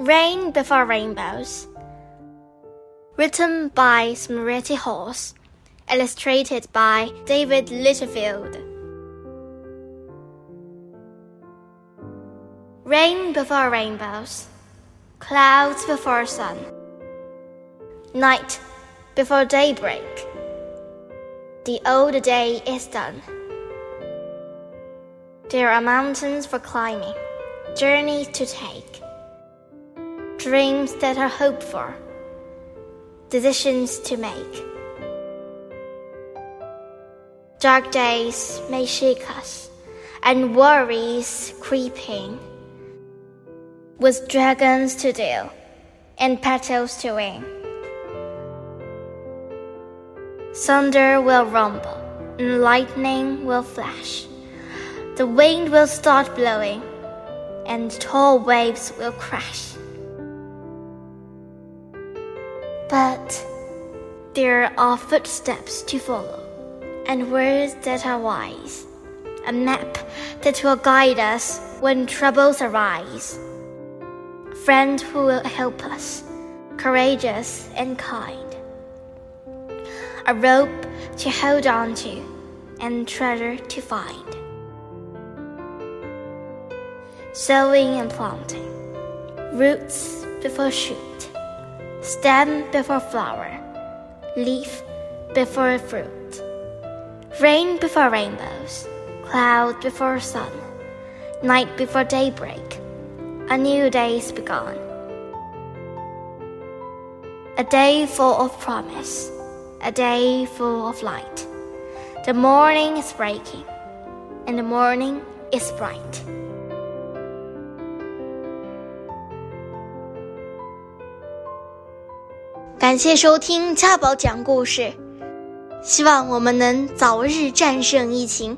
Rain Before Rainbows. Written by Smriti Halls. Illustrated by David Litchfield. Rain before rainbows, clouds before sun, night before daybreak. The old day is done. There are mountains for climbing, journeys to take, dreams that are hoped for, decisions to make. Dark days may shake us, and worries creeping, with dragons to deal and petals to wing. Thunder will rumble, and lightning will flash. The wind will start blowing, and tall waves will crash. But there are footsteps to follow, and words that are wise, a map that will guide us when troubles arise. Friend who will help us, courageous and kind. A rope to hold on to, and treasure to find. Sowing and planting, roots before shoot, stem before flower, leaf before fruit, rain before rainbows, cloud before sun, night before daybreak, a new day's begun. A day full of promise, a day full of light. The morning is breaking, and the morning is bright. 感谢收听家宝讲故事，希望我们能早日战胜疫情。